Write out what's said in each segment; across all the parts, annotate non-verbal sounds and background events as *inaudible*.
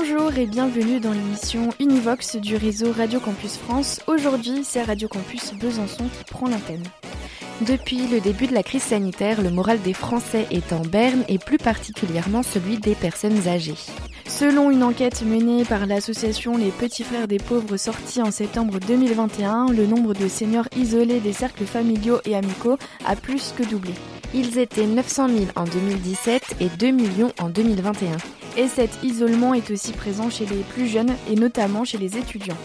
Bonjour et bienvenue dans l'émission Univox du réseau Radio Campus France. Aujourd'hui, c'est Radio Campus Besançon qui prend l'antenne. Depuis le début de la crise sanitaire, le moral des Français est en berne et plus particulièrement celui des personnes âgées. Selon une enquête menée par l'association Les Petits Frères des Pauvres sortie en septembre 2021, le nombre de seniors isolés des cercles familiaux et amicaux a plus que doublé. Ils étaient 900 000 en 2017 et 2 millions en 2021. Et cet isolement est aussi présent chez les plus jeunes et notamment chez les étudiants.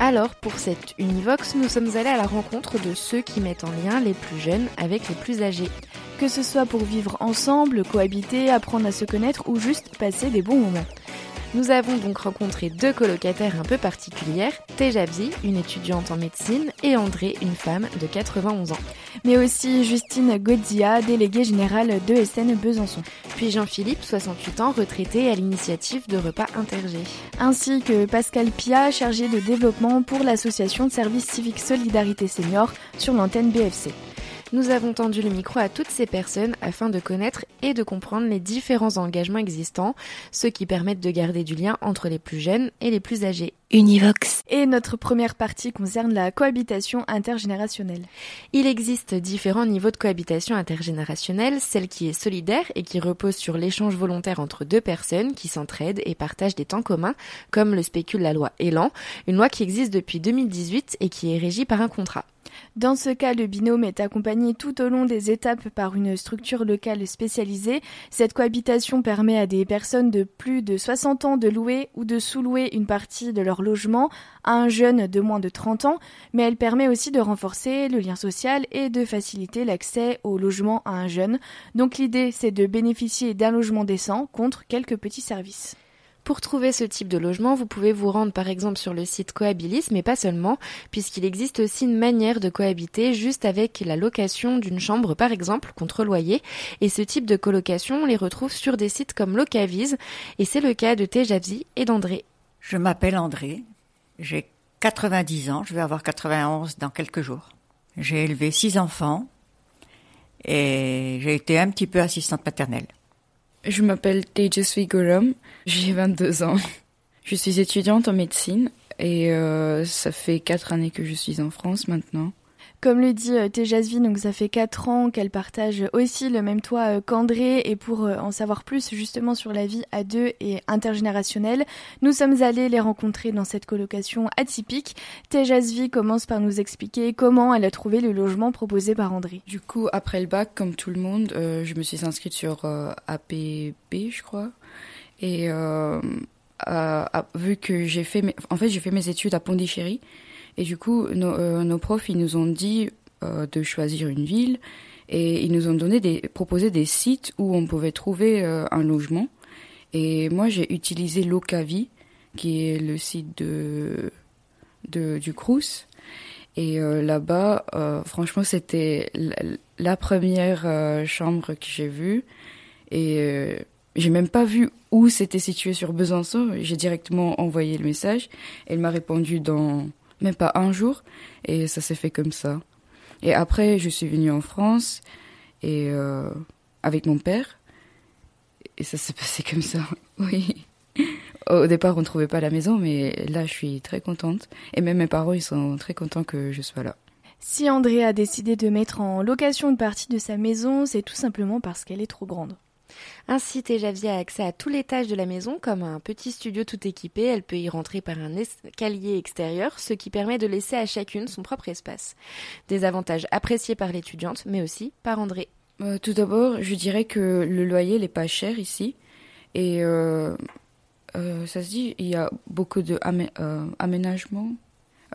Alors, pour cette Univox, nous sommes allés à la rencontre de ceux qui mettent en lien les plus jeunes avec les plus âgés. Que ce soit pour vivre ensemble, cohabiter, apprendre à se connaître ou juste passer des bons moments. Nous avons donc rencontré deux colocataires un peu particulières, Tejavzi, une étudiante en médecine, et André, une femme de 91 ans. Mais aussi Justine Godzia, déléguée générale de SN Besançon. Puis Jean-Philippe, 68 ans, retraité à l'initiative de repas intergés. Ainsi que Pascal Pia, chargé de développement pour l'association de services civiques Solidarité Senior sur l'antenne BFC. Nous avons tendu le micro à toutes ces personnes afin de connaître et de comprendre les différents engagements existants, ceux qui permettent de garder du lien entre les plus jeunes et les plus âgés. Univox. Et notre première partie concerne la cohabitation intergénérationnelle. Il existe différents niveaux de cohabitation intergénérationnelle, celle qui est solidaire et qui repose sur l'échange volontaire entre deux personnes qui s'entraident et partagent des temps communs, comme le spécule la loi Elan, une loi qui existe depuis 2018 et qui est régie par un contrat. Dans ce cas, le binôme est accompagné tout au long des étapes par une structure locale spécialisée. Cette cohabitation permet à des personnes de plus de 60 ans de louer ou de sous-louer une partie de leur logement à un jeune de moins de 30 ans, mais elle permet aussi de renforcer le lien social et de faciliter l'accès au logement à un jeune. Donc l'idée, c'est de bénéficier d'un logement décent contre quelques petits services. Pour trouver ce type de logement, vous pouvez vous rendre par exemple sur le site Cohabilis, mais pas seulement, puisqu'il existe aussi une manière de cohabiter juste avec la location d'une chambre par exemple contre loyer. Et ce type de colocation, on les retrouve sur des sites comme Locavise, et c'est le cas de Tejavzi et d'André. Je m'appelle André, j'ai 90 ans, je vais avoir 91 dans quelques jours. J'ai élevé six enfants et j'ai été un petit peu assistante maternelle. Je m'appelle Tejasvi Goram, j'ai 22 ans. Je suis étudiante en médecine et euh, ça fait quatre années que je suis en France maintenant. Comme le dit euh, Tejasvi, donc ça fait 4 ans qu'elle partage aussi le même toit euh, qu'André et pour euh, en savoir plus justement sur la vie à deux et intergénérationnelle, nous sommes allés les rencontrer dans cette colocation atypique. Tejasvi commence par nous expliquer comment elle a trouvé le logement proposé par André. Du coup, après le bac, comme tout le monde, je me suis inscrite sur APB, je crois. Et vu que j'ai fait, mes... j'ai fait mes études à Pondichéry. Et du coup, nos, nos profs, ils nous ont dit euh, de choisir une ville et ils nous ont donné des, proposé des sites où on pouvait trouver euh, un logement. Et moi, j'ai utilisé Locavi, qui est le site de, du Crous. Et euh, là-bas, franchement, c'était la, la première chambre que j'ai vue. Et j'ai même pas vu où c'était situé sur Besançon. J'ai directement envoyé le message. Elle m'a répondu dans même pas un jour, et ça s'est fait comme ça. Et après, je suis venue en France et euh, avec mon père, et ça s'est passé comme ça. *laughs* Oui. Au départ, on ne trouvait pas la maison, mais là, je suis très contente. Et même mes parents, ils sont très contents que je sois là. Si André a décidé de mettre en location une partie de sa maison, c'est tout simplement parce qu'elle est trop grande. Ainsi, Tejavia a accès à tous les tâches de la maison, comme un petit studio tout équipé. Elle peut y rentrer par un escalier extérieur, ce qui permet de laisser à chacune son propre espace. Des avantages appréciés par l'étudiante, mais aussi par André. Euh, tout d'abord, je dirais que le loyer n'est pas cher ici. Et euh, euh, ça se dit, il y a beaucoup de aménagements.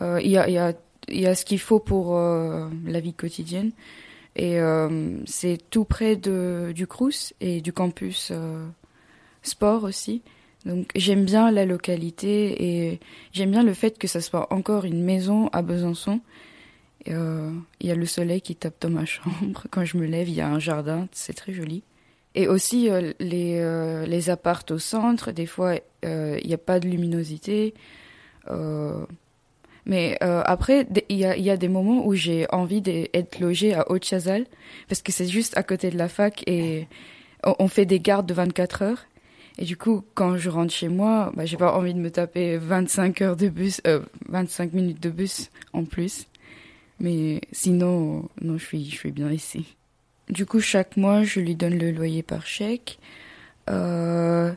il, il y a ce qu'il faut pour la vie quotidienne. Et euh, c'est tout près de, du Crous et du campus euh, sport aussi. Donc j'aime bien la localité et j'aime bien le fait que ça soit encore une maison à Besançon. Euh, il y a le soleil qui tape dans ma *laughs* chambre. Quand je me lève, il y a un jardin, c'est très joli. Et aussi les, euh, les appartes au centre, des fois il n'y a pas de luminosité. Mais après, il y a, y a, des moments où j'ai envie d'être logée à Haute-Chazal parce que c'est juste à côté de la fac et on fait des gardes de 24 heures. Et du coup, quand je rentre chez moi, bah, j'ai pas envie de me taper 25 heures de bus, euh, 25 minutes de bus en plus. Mais sinon, non, je suis, je suis bien ici. Du coup, chaque mois, je lui donne le loyer par chèque. Euh,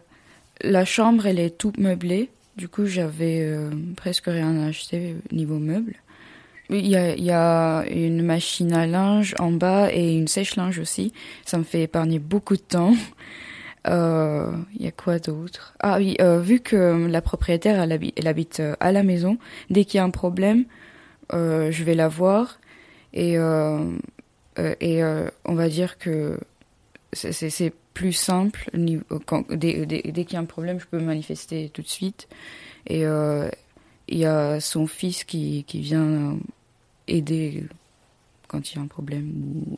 la chambre, elle est toute meublée. Du coup, j'avais euh, presque rien à acheter niveau meuble. Il y, a, une machine à linge en bas et une sèche-linge aussi. Ça me fait épargner beaucoup de temps. *laughs* Euh, il y a quoi d'autre? Ah oui, euh, vu que la propriétaire elle habite, à la maison, dès qu'il y a un problème, je vais la voir et et on va dire que c'est plus simple. Dès, qu'il y a un problème, je peux me manifester tout de suite. Et il y a son fils qui, vient aider quand il y a un problème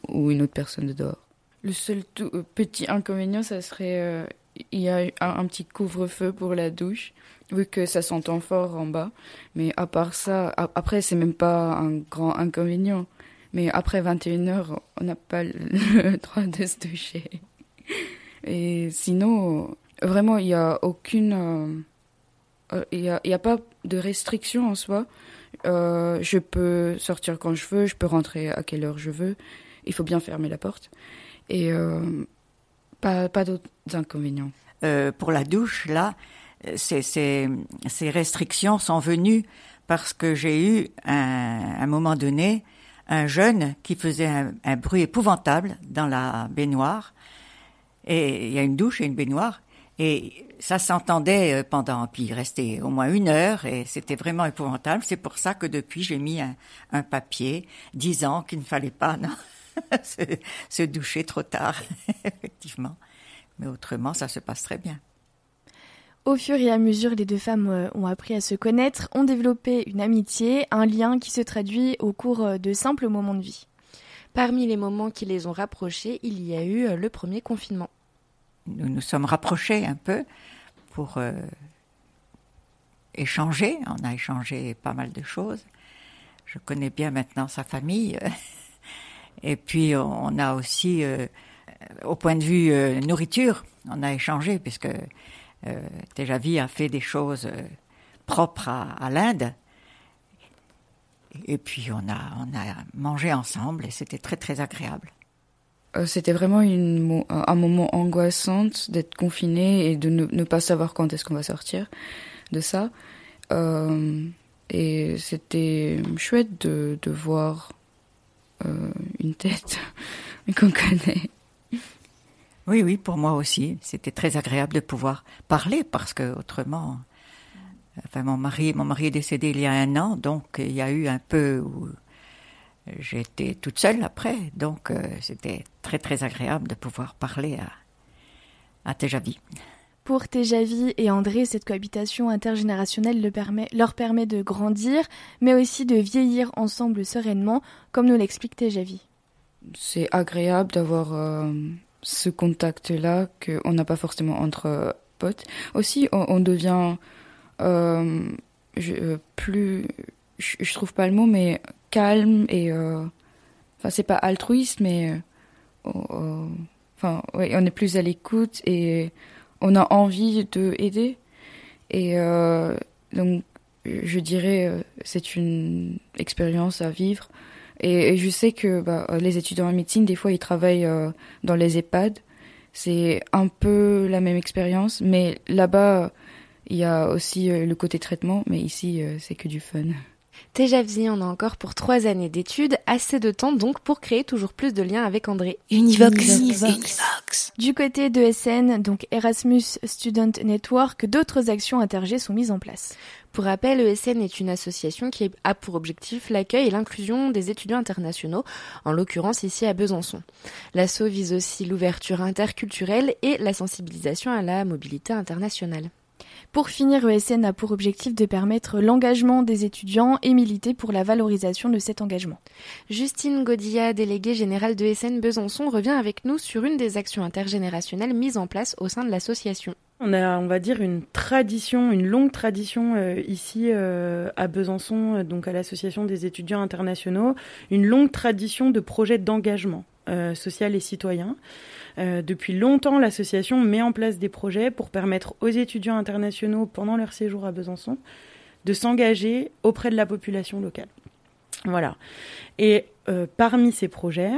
ou, une autre personne de dehors. Le seul euh, petit inconvénient, ça serait euh, il y a un, petit couvre-feu pour la douche, vu que ça s'entend fort en bas. Mais à part ça, après, c'est même pas un grand inconvénient. Mais après 21 heures, on n'a pas le *laughs* droit de se doucher. Et sinon, vraiment, il n'y a aucune. Euh, il n'y a, pas de restriction en soi. je peux sortir quand je veux, je peux rentrer à quelle heure je veux. Il faut bien fermer la porte et euh, pas, pas d'autres inconvénients. Euh, pour la douche, là, ces, ces, restrictions sont venues parce que j'ai eu un, un moment donné un jeune qui faisait un, bruit épouvantable dans la baignoire. Et il y a une douche et une baignoire. Et ça s'entendait euh, pendant, puis il restait au moins une heure et c'était vraiment épouvantable. C'est pour ça que depuis j'ai mis un, un papier disant qu'il ne fallait pas, non, *laughs* se, doucher trop tard, *laughs* effectivement. Mais autrement, ça se passe très bien. Au fur et à mesure, les deux femmes euh, ont appris à se connaître, ont développé une amitié, un lien qui se traduit au cours euh, de simples moments de vie. Parmi les moments qui les ont rapprochés, il y a eu le premier confinement. Nous nous sommes rapprochés un peu pour échanger. On a échangé pas mal de choses. Je connais bien maintenant sa famille. *laughs* Et puis on a aussi, euh, au point de vue euh, nourriture, on a échangé puisque euh, Tejavi a fait des choses euh, propres à, à l'Inde. Et puis on a, on a mangé ensemble et c'était très très agréable. C'était vraiment une, un moment angoissant d'être confiné et de ne, pas savoir quand est-ce qu'on va sortir de ça. Euh, et c'était chouette de, de voir euh, une tête *laughs* qu'on connaît. Oui, oui, pour moi aussi. C'était très agréable de pouvoir parler parce que autrement, enfin, mon mari, mon mari est décédé il y a un an, donc il y a eu un peu j'étais toute seule après, donc euh, c'était très très agréable de pouvoir parler à, à Tejavi. Pour Tejavi et André, cette cohabitation intergénérationnelle le permet, leur permet de grandir, mais aussi de vieillir ensemble sereinement, comme nous l'explique Tejavi. C'est agréable d'avoir euh, ce contact-là qu'on n'a pas forcément entre euh, potes. Aussi, on, on devient euh, je, plus, je, trouve pas le mot, mais calme et, euh, enfin, c'est pas altruiste, mais, enfin, ouais, on est plus à l'écoute et on a envie de aider. Et euh, donc je dirais euh, c'est une expérience à vivre. Et, je sais que bah, les étudiants en médecine des fois ils travaillent euh, dans les EHPAD. C'est un peu la même expérience mais là-bas il y a aussi euh, le côté traitement mais ici euh, c'est que du fun. Tejavzi en a encore pour trois années d'études, assez de temps donc pour créer toujours plus de liens avec André. Univox. Univox. Univox. Du côté de SN, donc Erasmus Student Network, d'autres actions intergées sont mises en place. Pour rappel, ESN est une association qui a pour objectif l'accueil et l'inclusion des étudiants internationaux, en l'occurrence ici à Besançon. L'asso vise aussi l'ouverture interculturelle et la sensibilisation à la mobilité internationale. Pour finir, ESN a pour objectif de permettre l'engagement des étudiants et militer pour la valorisation de cet engagement. Justine Godilla, déléguée générale de ESN Besançon, revient avec nous sur une des actions intergénérationnelles mises en place au sein de l'association. On a, on va dire, une tradition, une longue tradition euh, ici euh, à Besançon, euh, donc à l'association des étudiants internationaux, une longue tradition de projets d'engagement social et citoyen. depuis longtemps, l'association met en place des projets pour permettre aux étudiants internationaux, pendant leur séjour à Besançon, de s'engager auprès de la population locale. Voilà. Et parmi ces projets,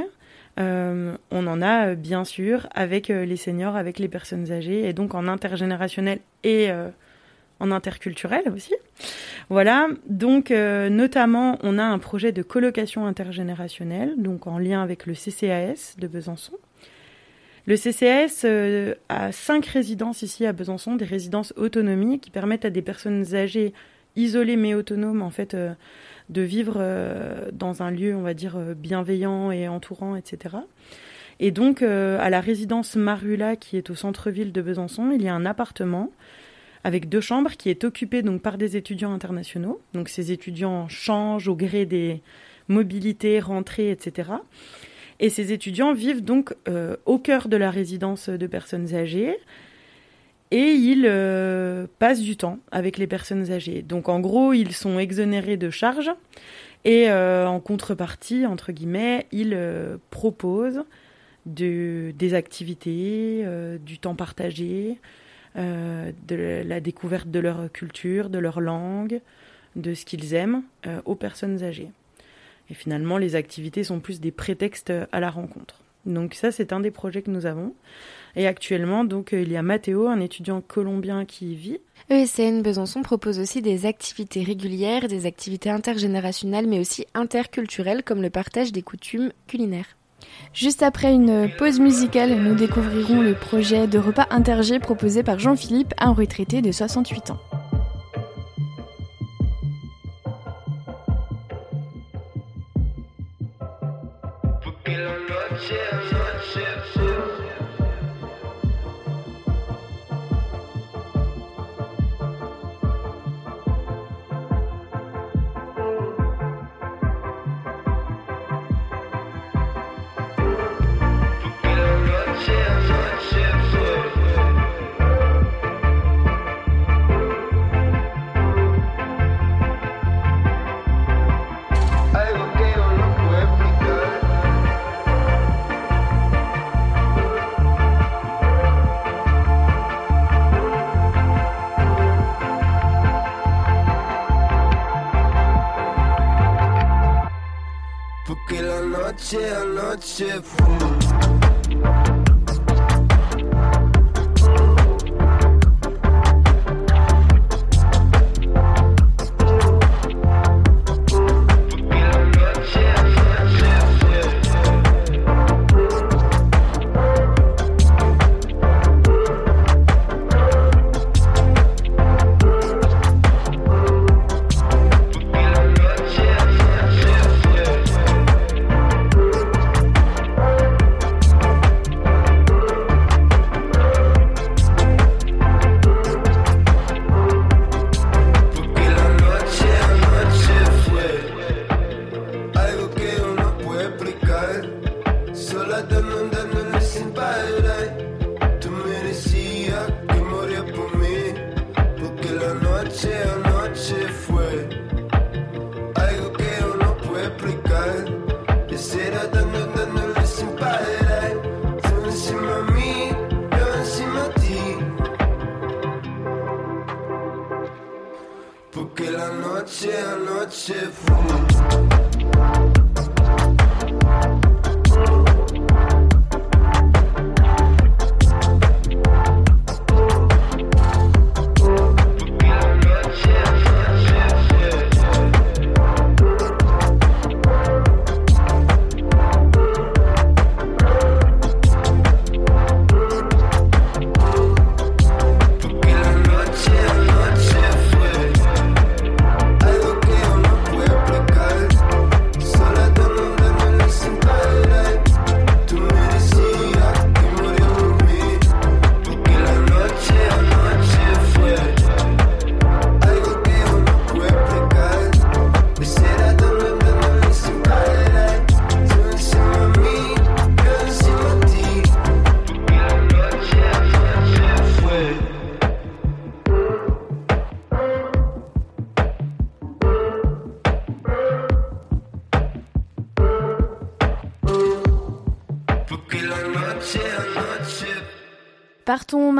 euh, on en a euh, bien sûr avec euh, les seniors, avec les personnes âgées, et donc en intergénérationnel et en interculturel aussi. Voilà, donc notamment on a un projet de colocation intergénérationnelle, donc en lien avec le CCAS de Besançon. Le CCAS a cinq résidences ici à Besançon, des résidences autonomie qui permettent à des personnes âgées isolées mais autonomes en fait de vivre euh, dans un lieu, on va dire, euh, bienveillant et entourant, etc. Et donc, euh, à la résidence Marula, qui est au centre-ville de Besançon, il y a un appartement avec deux chambres qui est occupé donc par des étudiants internationaux. Donc, ces étudiants changent au gré des mobilités, rentrées, etc. Et ces étudiants vivent donc au cœur de la résidence de personnes âgées, et ils euh, passent du temps avec les personnes âgées. Donc en gros, ils sont exonérés de charges et euh, en contrepartie, entre guillemets, ils euh, proposent de, des activités, du temps partagé, de la découverte de leur culture, de leur langue, de ce qu'ils aiment aux personnes âgées. Et finalement, les activités sont plus des prétextes à la rencontre. Donc ça, c'est un des projets que nous avons. Et actuellement, donc, euh, il y a Matteo, un étudiant colombien qui y vit. ESN Besançon propose aussi des activités régulières, des activités intergénérationnelles, mais aussi interculturelles, comme le partage des coutumes culinaires. Juste après une pause musicale, nous découvrirons le projet de repas intergé proposé par Jean-Philippe, un retraité de 68 ans. ship. noche a noche fumo.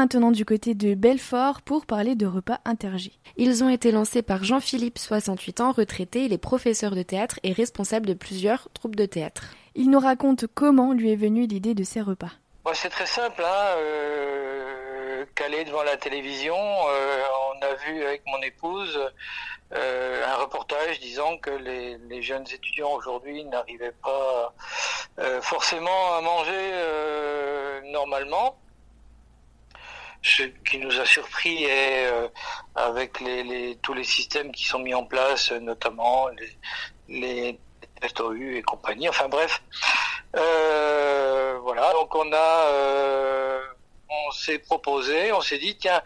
Maintenant du côté de Belfort pour parler de repas intergés. Ils ont été lancés par Jean-Philippe, 68 ans, retraité, il est professeur de théâtre et responsable de plusieurs troupes de théâtre. Il nous raconte comment lui est venue l'idée de ces repas. c'est très simple, hein, euh, calé devant la télévision, euh, on a vu avec mon épouse euh, un reportage disant que les, les jeunes étudiants aujourd'hui n'arrivaient pas euh, forcément à manger euh, normalement. Ce qui nous a surpris est euh, avec les, les, tous les systèmes qui sont mis en place, notamment les, les et compagnie. Enfin bref, euh, voilà. Donc on a, on s'est proposé, on s'est dit tiens,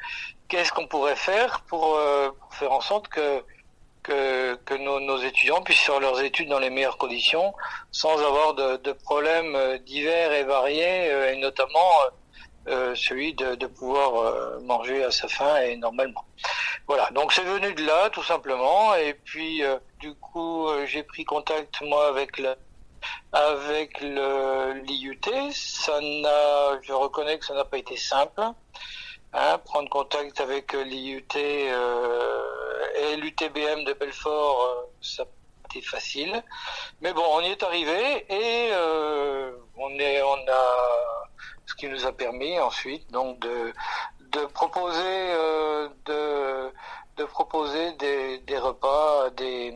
qu'est-ce qu'on pourrait faire pour, pour, faire en sorte que que, que nos, nos, étudiants puissent faire leurs études dans les meilleures conditions, sans avoir de, de problèmes euh, divers et variés, euh, et notamment euh, celui de, de pouvoir euh, manger à sa faim et normalement. Voilà, donc c'est venu de là tout simplement, et puis euh, du coup j'ai pris contact moi avec le avec l'IUT. Ça n'a, je reconnais que ça n'a pas été simple. Hein, prendre contact avec l'IUT euh, et l'UTBM de Belfort, euh, ça a été facile. Mais bon, on y est arrivé et euh, on est, on a, ce qui nous a permis ensuite donc de de proposer euh, de de proposer des, des repas à des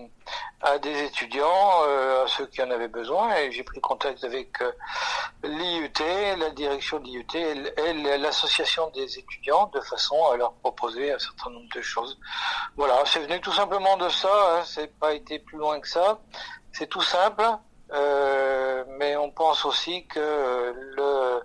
à des étudiants, euh, à ceux qui en avaient besoin. Et j'ai pris contact avec euh, l'IUT, la direction de l'IUT et l'association des étudiants de façon à leur proposer un certain nombre de choses. Voilà, c'est venu tout simplement de ça. Hein, c'est pas été plus loin que ça. C'est tout simple, mais on pense aussi que le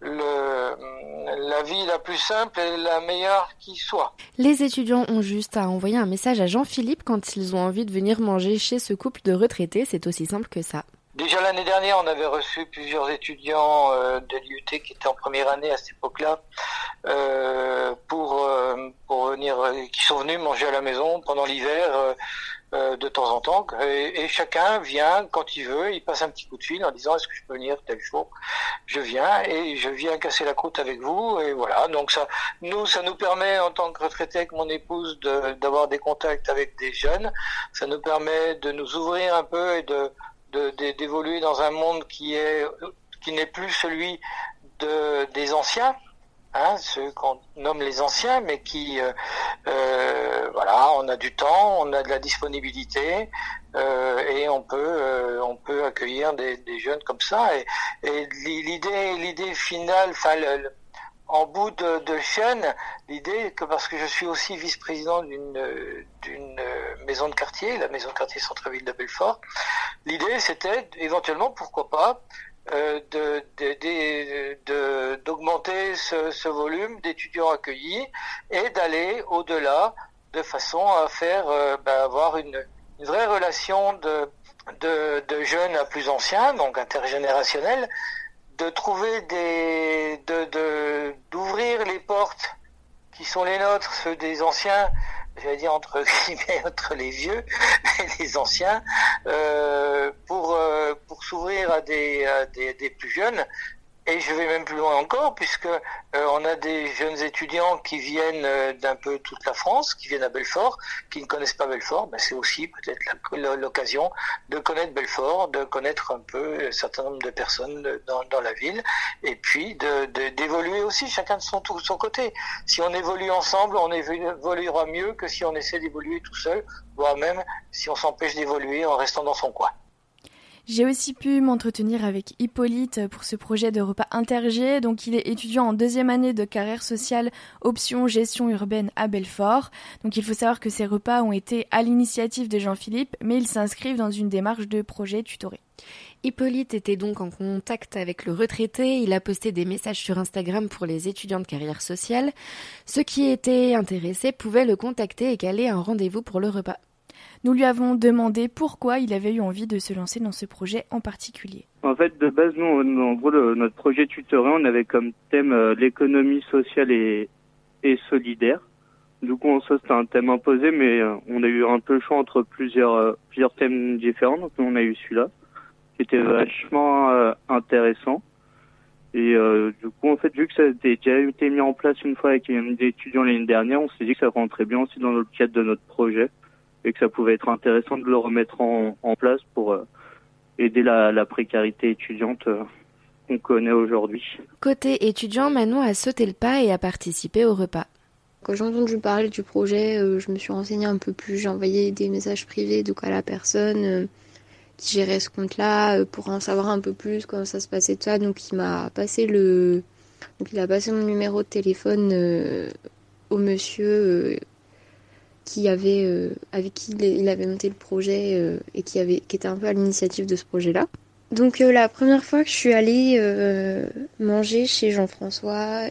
le, la vie la plus simple est la meilleure qui soit. Les étudiants ont juste à envoyer un message à Jean-Philippe quand ils ont envie de venir manger chez ce couple de retraités, c'est aussi simple que ça. Déjà l'année dernière, on avait reçu plusieurs étudiants euh, de l'IUT qui étaient en première année à cette époque-là euh, pour euh, pour venir, qui sont venus manger à la maison pendant l'hiver de temps en temps. Et, et, chacun vient quand il veut, il passe un petit coup de fil en disant est-ce que je peux venir tel jour? Je viens et je viens casser la croûte avec vous et voilà. Donc ça, nous, ça nous permet en tant que retraité avec mon épouse d'avoir des contacts avec des jeunes. Ça nous permet de nous ouvrir un peu et de d'évoluer dans un monde qui est qui n'est plus celui de des anciens hein, ceux qu'on nomme les anciens mais qui euh, euh, voilà on a du temps on a de la disponibilité euh, et on peut euh, on peut accueillir des, des, jeunes comme ça. Et, et l'idée l'idée finale enfin en bout de, de chaîne, l'idée que parce que je suis aussi vice-président d'une d'une maison de quartier, la maison de quartier centre-ville de Belfort, l'idée c'était éventuellement, pourquoi pas, euh, d'augmenter de, ce, ce, volume d'étudiants accueillis et d'aller au-delà de façon à faire euh, ben, avoir une, vraie relation de, de, jeunes à plus anciens, donc intergénérationnels, de trouver des de d'ouvrir les portes qui sont les nôtres, ceux des anciens, j'allais dire entre *laughs* entre les vieux et les anciens, euh, pour euh, pour s'ouvrir à à des des plus jeunes. Et je vais même plus loin encore, puisque euh, on a des jeunes étudiants qui viennent euh, d'un peu toute la France, qui viennent à Belfort, qui ne connaissent pas Belfort. Ben, c'est aussi peut-être l'occasion de connaître Belfort, de connaître un peu un certain nombre de personnes dans, dans la ville, et puis d'évoluer de, aussi chacun de son, de son côté. Si on évolue ensemble, on évoluera mieux que si on essaie d'évoluer tout seul, voire même si on s'empêche d'évoluer en restant dans son coin. J'ai aussi pu m'entretenir avec Hippolyte pour ce projet de repas intergé. Donc, il est étudiant en deuxième année de carrière sociale option gestion urbaine à Belfort. Donc, il faut savoir que ces repas ont été à l'initiative de Jean-Philippe, mais ils s'inscrivent dans une démarche de projet tutoré. Hippolyte était donc en contact avec le retraité, il a posté des messages sur Instagram pour les étudiants de carrière sociale. Ceux qui étaient intéressés pouvaient le contacter et caler un rendez-vous pour le repas. Nous lui avons demandé pourquoi il avait eu envie de se lancer dans ce projet en particulier. En fait, de base, nous, en gros, le, notre projet tutoré, on avait comme thème euh, l'économie sociale et, solidaire. Du coup, ça, c'était un thème imposé, mais euh, on a eu un peu le choix entre plusieurs, euh, plusieurs thèmes différents. Donc, on a eu celui-là, qui était vachement intéressant. Et du coup, en fait, vu que ça a déjà été mis en place une fois avec des étudiants l'année dernière, on s'est dit que ça rentrait bien aussi dans le cadre de notre projet et que ça pouvait être intéressant de le remettre en, en place pour euh, aider la, la, précarité étudiante euh, qu'on connaît aujourd'hui. Côté étudiant, Manon a sauté le pas et a participé au repas. Quand j'ai entendu parler du projet, euh, je me suis renseignée un peu plus. J'ai envoyé des messages privés donc à la personne qui gérait ce compte-là euh, pour en savoir un peu plus comment ça se passait tout ça. Donc il m'a passé le, donc il a passé mon numéro de téléphone euh, au monsieur euh, qui avait avec qui il avait monté le projet et qui avait qui était un peu à l'initiative de ce projet-là. Donc la première fois que je suis allée manger chez Jean-François,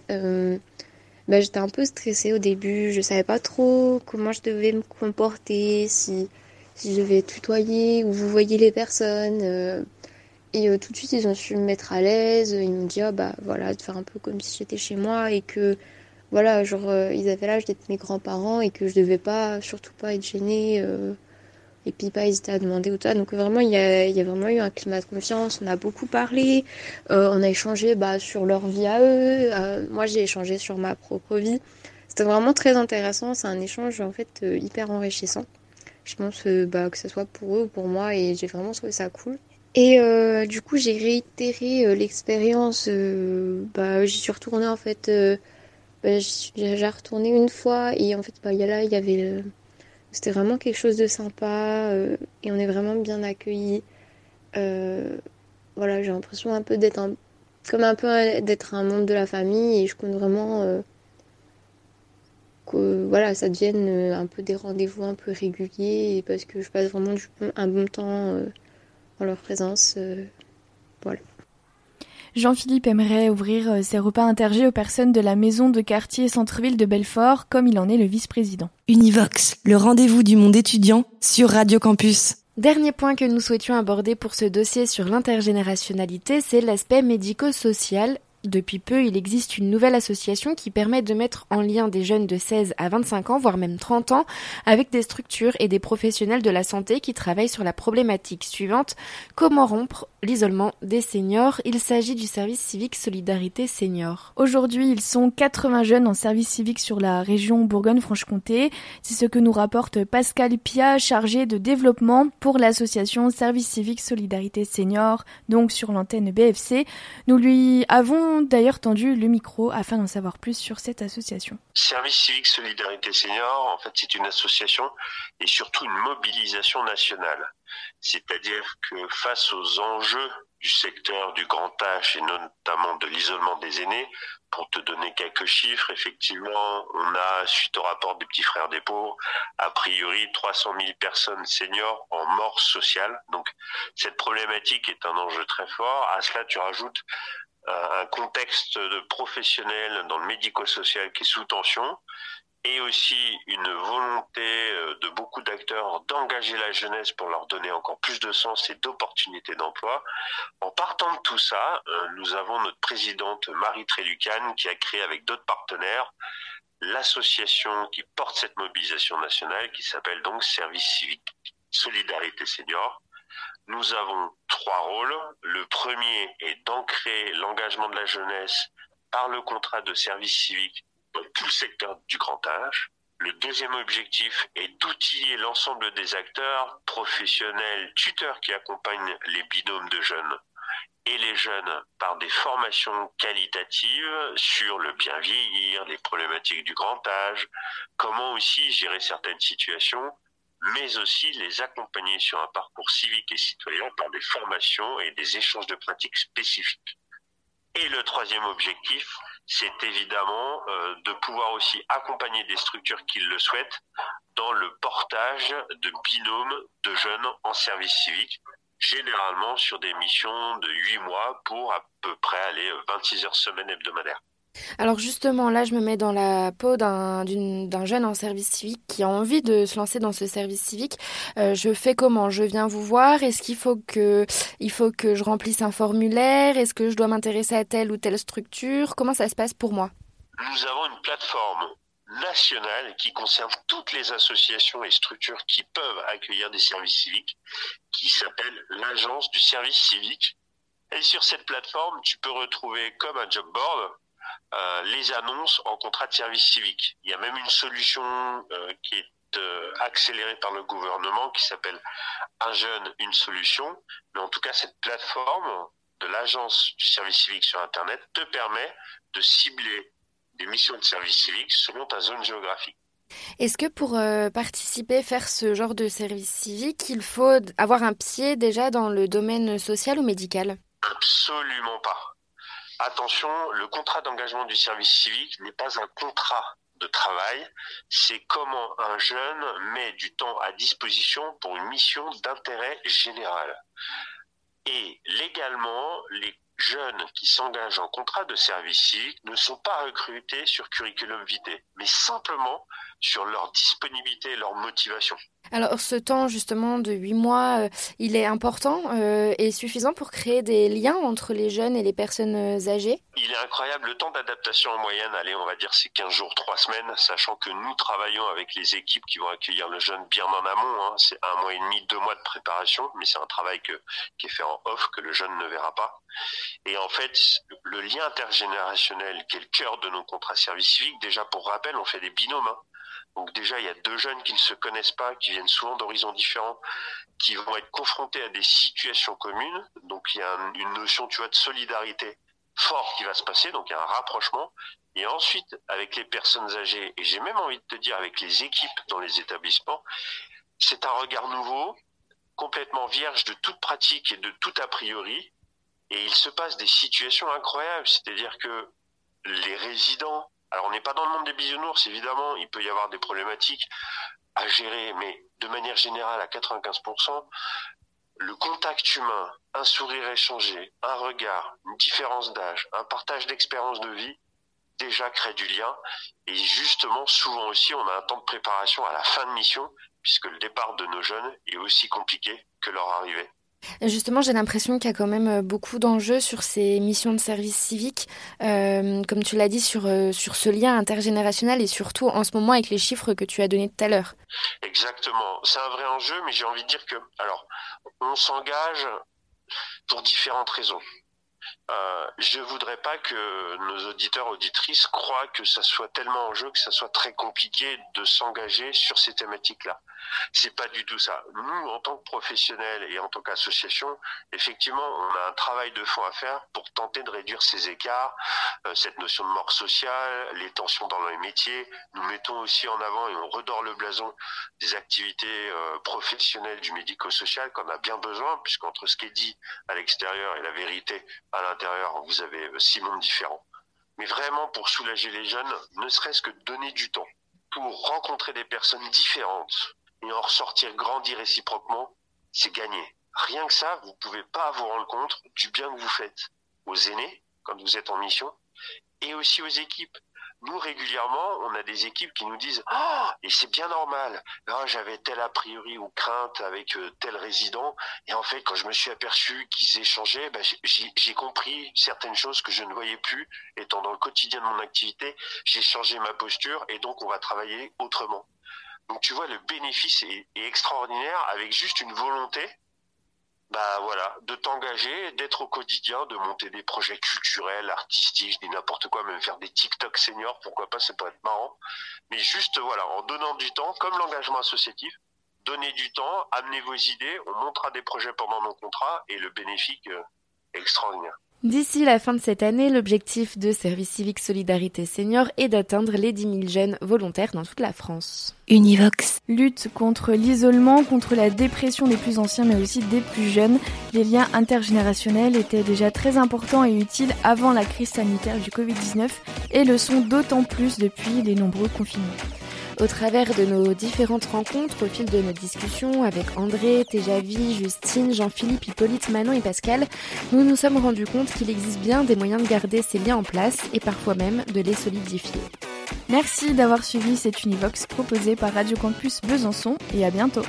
bah, j'étais un peu stressée au début. Je savais pas trop comment je devais me comporter, si je devais tutoyer ou vous voyez les personnes. Euh, et euh, tout de suite, ils ont su me mettre à l'aise. Ils m'ont dit, ah, bah voilà, de faire un peu comme si j'étais chez moi et que, voilà, genre, euh, ils avaient l'âge d'être mes grands-parents et que je devais pas, surtout pas être gênée et puis pas hésiter à demander ou toi. Donc vraiment, il y a, y a, vraiment eu un climat de confiance. On a beaucoup parlé. on a échangé bah, sur leur vie à eux. moi, j'ai échangé sur ma propre vie. C'était vraiment très intéressant. C'est un échange en fait hyper enrichissant. Je pense bah, que ce soit pour eux ou pour moi et j'ai vraiment trouvé ça cool. Et euh, du coup, j'ai réitéré euh, l'expérience. Euh, bah, j'y suis retournée en fait. Bah, j'ai retourné une fois et en fait, bah, y a là, il y avait. C'était vraiment quelque chose de sympa et on est vraiment bien accueillis. voilà, j'ai l'impression un peu d'être un, comme un peu d'être un membre de la famille et je compte vraiment que voilà, ça devienne euh, un peu des rendez-vous un peu réguliers parce que je passe vraiment un bon temps euh, en leur présence. Euh, voilà. Jean-Philippe aimerait ouvrir ses repas intergés aux personnes de la maison de quartier centre-ville de Belfort, comme il en est le vice-président. Univox, le rendez-vous du monde étudiant sur Radio Campus. Dernier point que nous souhaitions aborder pour ce dossier sur l'intergénérationnalité, c'est l'aspect médico-social depuis peu, il existe une nouvelle association qui permet de mettre en lien des jeunes de 16 à 25 ans, voire même 30 ans, avec des structures et des professionnels de la santé qui travaillent sur la problématique suivante, comment rompre l'isolement des seniors? Il s'agit du service civique Solidarité Senior. Aujourd'hui, ils sont 80 jeunes en service civique sur la région Bourgogne-Franche-Comté. C'est ce que nous rapporte Pascal Pia, chargé de développement pour l'association Service civique Solidarité Senior, donc sur l'antenne BFC. Nous lui avons d'ailleurs tendu le micro afin d'en savoir plus sur cette association. Service civique Solidarité Senior, en fait, c'est une association et surtout une mobilisation nationale. C'est-à-dire que face aux enjeux du secteur du grand âge et notamment de l'isolement des aînés, pour te donner quelques chiffres, effectivement, on a, suite au rapport des petits frères des pauvres, a priori 300 000 personnes seniors en mort sociale. Donc, cette problématique est un enjeu très fort. À cela, tu rajoutes un contexte de professionnel dans le médico-social qui est sous tension et aussi une volonté euh, de beaucoup d'acteurs d'engager la jeunesse pour leur donner encore plus de sens et d'opportunités d'emploi. En partant de tout ça, euh, nous avons notre présidente Marie Trélucane qui a créé avec d'autres partenaires l'association qui porte cette mobilisation nationale qui s'appelle donc Service civique Solidarité Senior nous avons trois rôles. Le premier est d'ancrer l'engagement de la jeunesse par le contrat de service civique dans tout le secteur du grand âge. Le deuxième objectif est d'outiller l'ensemble des acteurs, professionnels, tuteurs qui accompagnent les binômes de jeunes et les jeunes par des formations qualitatives sur le bien vieillir, les problématiques du grand âge, comment aussi gérer certaines situations, mais aussi les accompagner sur un parcours civique et citoyen par des formations et des échanges de pratiques spécifiques. Et le troisième objectif, c'est évidemment euh, de pouvoir aussi accompagner des structures qui le souhaitent dans le portage de binômes de jeunes en service civique, généralement sur des missions de 8 mois pour à peu près aller 26 heures semaine hebdomadaire. Alors justement, là, je me mets dans la peau d'un jeune en service civique qui a envie de se lancer dans ce service civique. Euh, je fais comment? Je viens vous voir? Est-ce qu'il faut que, il faut que je remplisse un formulaire? Est-ce que je dois m'intéresser à telle ou telle structure? Comment ça se passe pour moi? Nous avons une plateforme nationale qui concerne toutes les associations et structures qui peuvent accueillir des services civiques, qui s'appelle l'Agence du service civique. Et sur cette plateforme, tu peux retrouver comme un job board euh, les annonces en contrat de service civique. Il y a même une solution euh, qui est euh, accélérée par le gouvernement qui s'appelle Un jeune, une solution. Mais en tout cas, cette plateforme de l'agence du service civique sur Internet te permet de cibler des missions de service civique selon ta zone géographique. Est-ce que pour participer, faire ce genre de service civique, il faut avoir un pied déjà dans le domaine social ou médical? Absolument pas. Attention, le contrat d'engagement du service civique n'est pas un contrat de travail, c'est comment un jeune met du temps à disposition pour une mission d'intérêt général. Et légalement, les jeunes qui s'engagent en contrat de service civique ne sont pas recrutés sur curriculum vitae, mais simplement sur leur disponibilité et leur motivation. Alors ce temps justement de huit mois, euh, il est important euh, et suffisant pour créer des liens entre les jeunes et les personnes euh, âgées? Il est incroyable, le temps d'adaptation en moyenne, allez on va dire c'est 15 jours, 3 semaines, sachant que nous travaillons avec les équipes qui vont accueillir le jeune bien en amont, hein. c'est un mois et demi, deux mois de préparation, mais c'est un travail que, qui est fait en off que le jeune ne verra pas. Et en fait, le lien intergénérationnel qui est le cœur de nos contrats service civique, déjà pour rappel, on fait des binômes. Hein. Donc déjà, il y a deux jeunes qui ne se connaissent pas, qui viennent souvent d'horizons différents, qui vont être confrontés à des situations communes. Donc il y a une notion, tu vois, de solidarité forte qui va se passer. Donc il y a un rapprochement. Et ensuite, avec les personnes âgées, et j'ai même envie de te dire avec les équipes dans les établissements, c'est un regard nouveau, complètement vierge de toute pratique et de tout a priori. Et il se passe des situations incroyables. C'est-à-dire que les résidents alors on n'est pas dans le monde des bisounours, évidemment, il peut y avoir des problématiques à gérer, mais de manière générale, à 95%, le contact humain, un sourire échangé, un regard, une différence d'âge, un partage d'expérience de vie, déjà crée du lien. Et justement, souvent aussi, on a un temps de préparation à la fin de mission, puisque le départ de nos jeunes est aussi compliqué que leur arrivée. Justement, j'ai l'impression qu'il y a quand même euh, beaucoup d'enjeux sur ces missions de service civique, euh, comme tu l'as dit, sur, euh, sur ce lien intergénérationnel et surtout en ce moment avec les chiffres que tu as donnés tout à l'heure. Exactement, c'est un vrai enjeu, mais j'ai envie de dire que, alors, on s'engage pour différentes raisons. Euh, je voudrais pas que nos auditeurs auditrices croient que ça soit tellement en jeu que ça soit très compliqué de s'engager sur ces thématiques-là. C'est pas du tout ça. Nous, en tant que professionnels et en tant qu'association, effectivement, on a un travail de fond à faire pour tenter de réduire ces écarts, euh, cette notion de mort sociale, les tensions dans les métiers. Nous mettons aussi en avant et on redore le blason des activités euh, professionnelles du médico-social qu'on a bien besoin, puisqu'entre ce qui est dit à l'extérieur et la vérité à l'intérieur, vous avez euh, six mondes différents. Mais vraiment pour soulager les jeunes, ne serait-ce que donner du temps pour rencontrer des personnes différentes en ressortir grandi réciproquement, c'est gagné. Rien que ça, vous pouvez pas vous rendre compte du bien que vous faites aux aînés quand vous êtes en mission et aussi aux équipes. Nous, régulièrement, on a des équipes qui nous disent oh, et c'est bien normal. Ah, j'avais tel a priori ou crainte avec euh, tel résident. Et en fait, quand je me suis aperçu qu'ils échangeaient, ben, j'ai compris certaines choses que je ne voyais plus. Étant dans le quotidien de mon activité, j'ai changé ma posture et donc on va travailler autrement. Donc tu vois, le bénéfice est, extraordinaire avec juste une volonté bah voilà, de t'engager, d'être au quotidien, de monter des projets culturels, artistiques, je dis n'importe quoi, même faire des TikTok seniors, pourquoi pas, ça peut être marrant. Mais juste voilà, en donnant du temps, comme l'engagement associatif, donnez du temps, amenez vos idées, on montera des projets pendant nos contrats et le bénéfice euh, extraordinaire. D'ici la fin de cette année, l'objectif de Service civique Solidarité Senior est d'atteindre les 10 000 jeunes volontaires dans toute la France. Univox. Lutte contre l'isolement, contre la dépression des plus anciens mais aussi des plus jeunes. Les liens intergénérationnels étaient déjà très importants et utiles avant la crise sanitaire du Covid-19 et le sont d'autant plus depuis les nombreux confinements. Au travers de nos différentes rencontres, au fil de nos discussions avec André, Téjavi, Justine, Jean-Philippe, Hippolyte, Manon et Pascal, nous nous sommes rendus compte qu'il existe bien des moyens de garder ces liens en place et parfois même de les solidifier. Merci d'avoir suivi cette Univox proposée par Radio Campus Besançon et à bientôt.